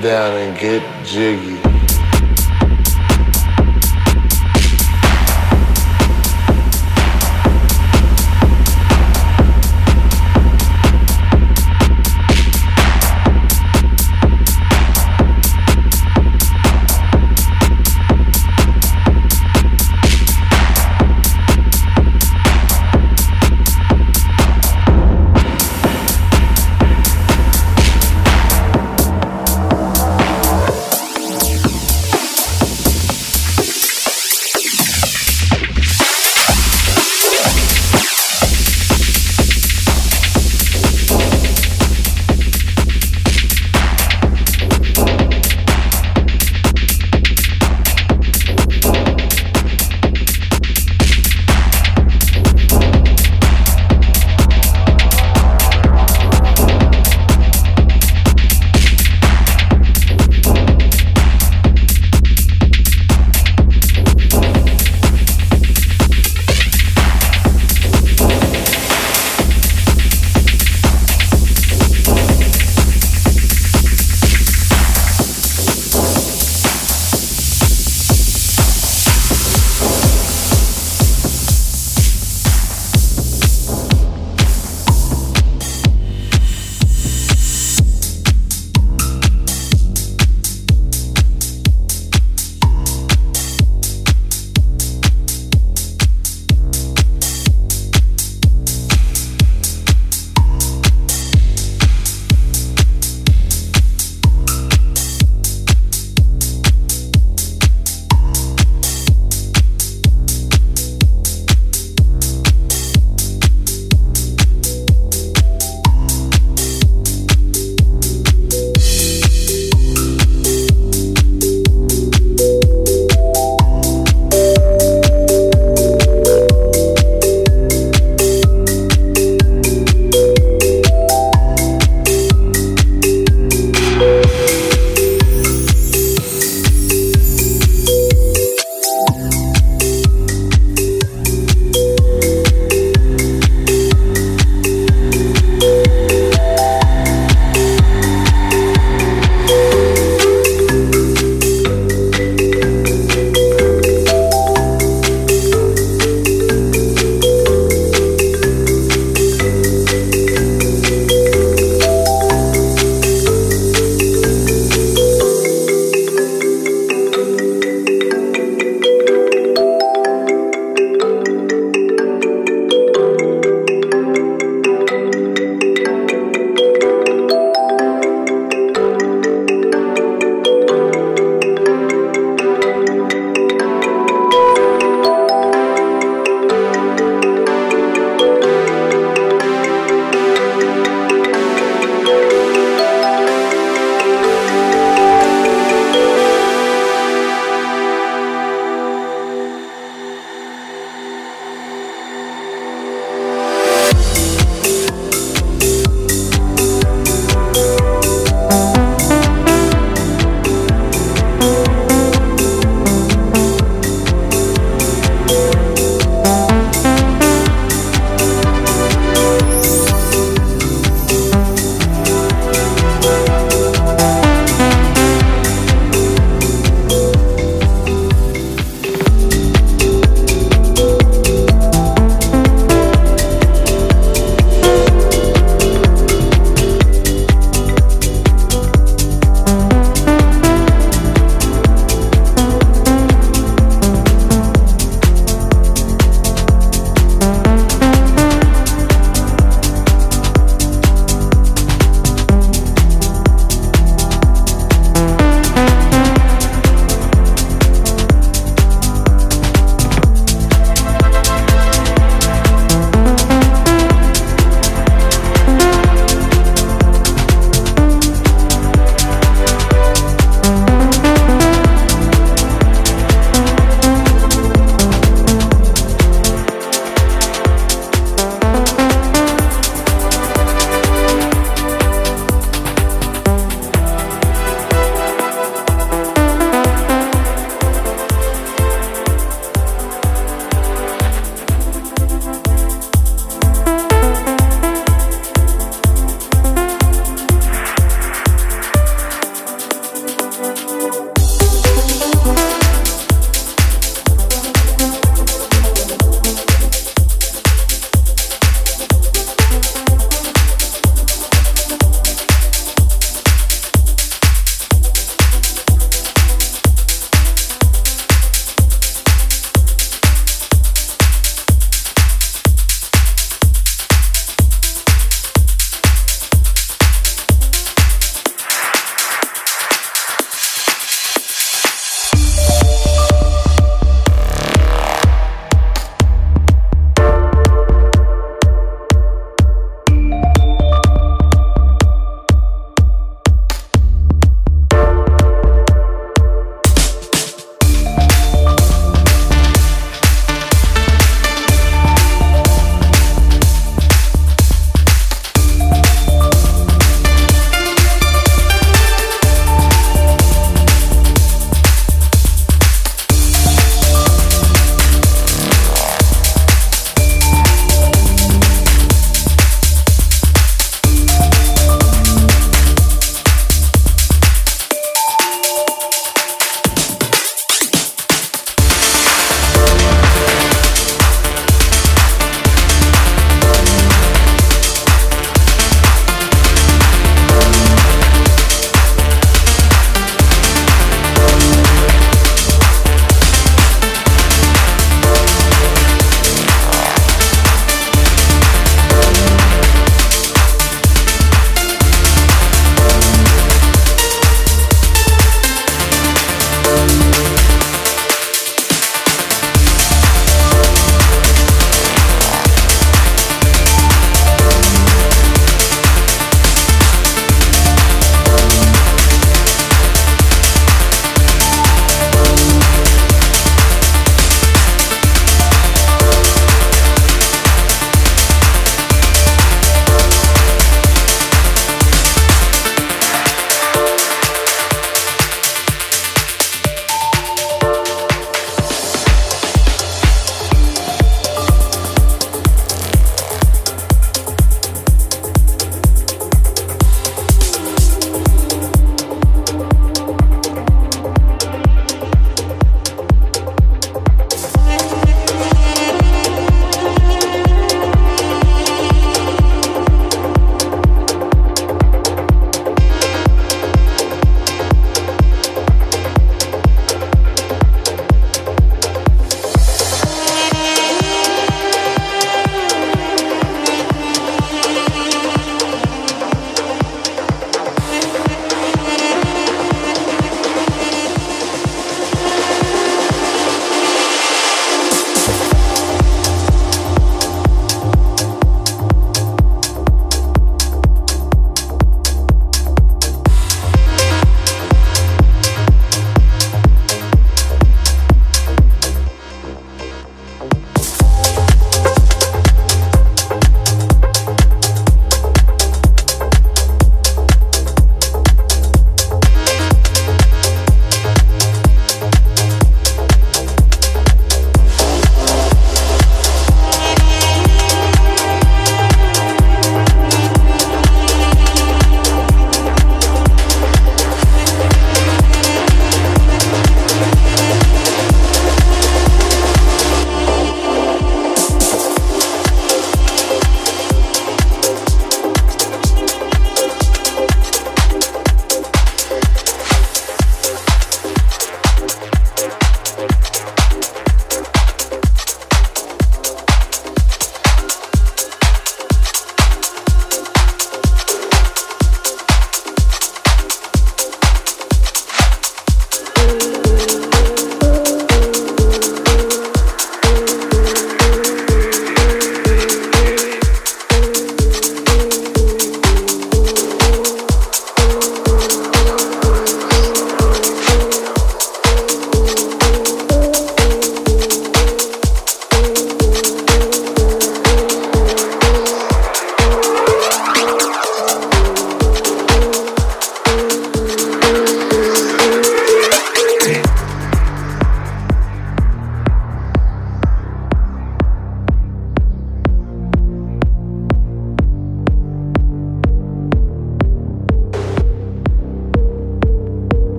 down and get jiggy.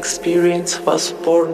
Experience was born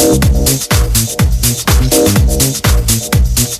Thank you.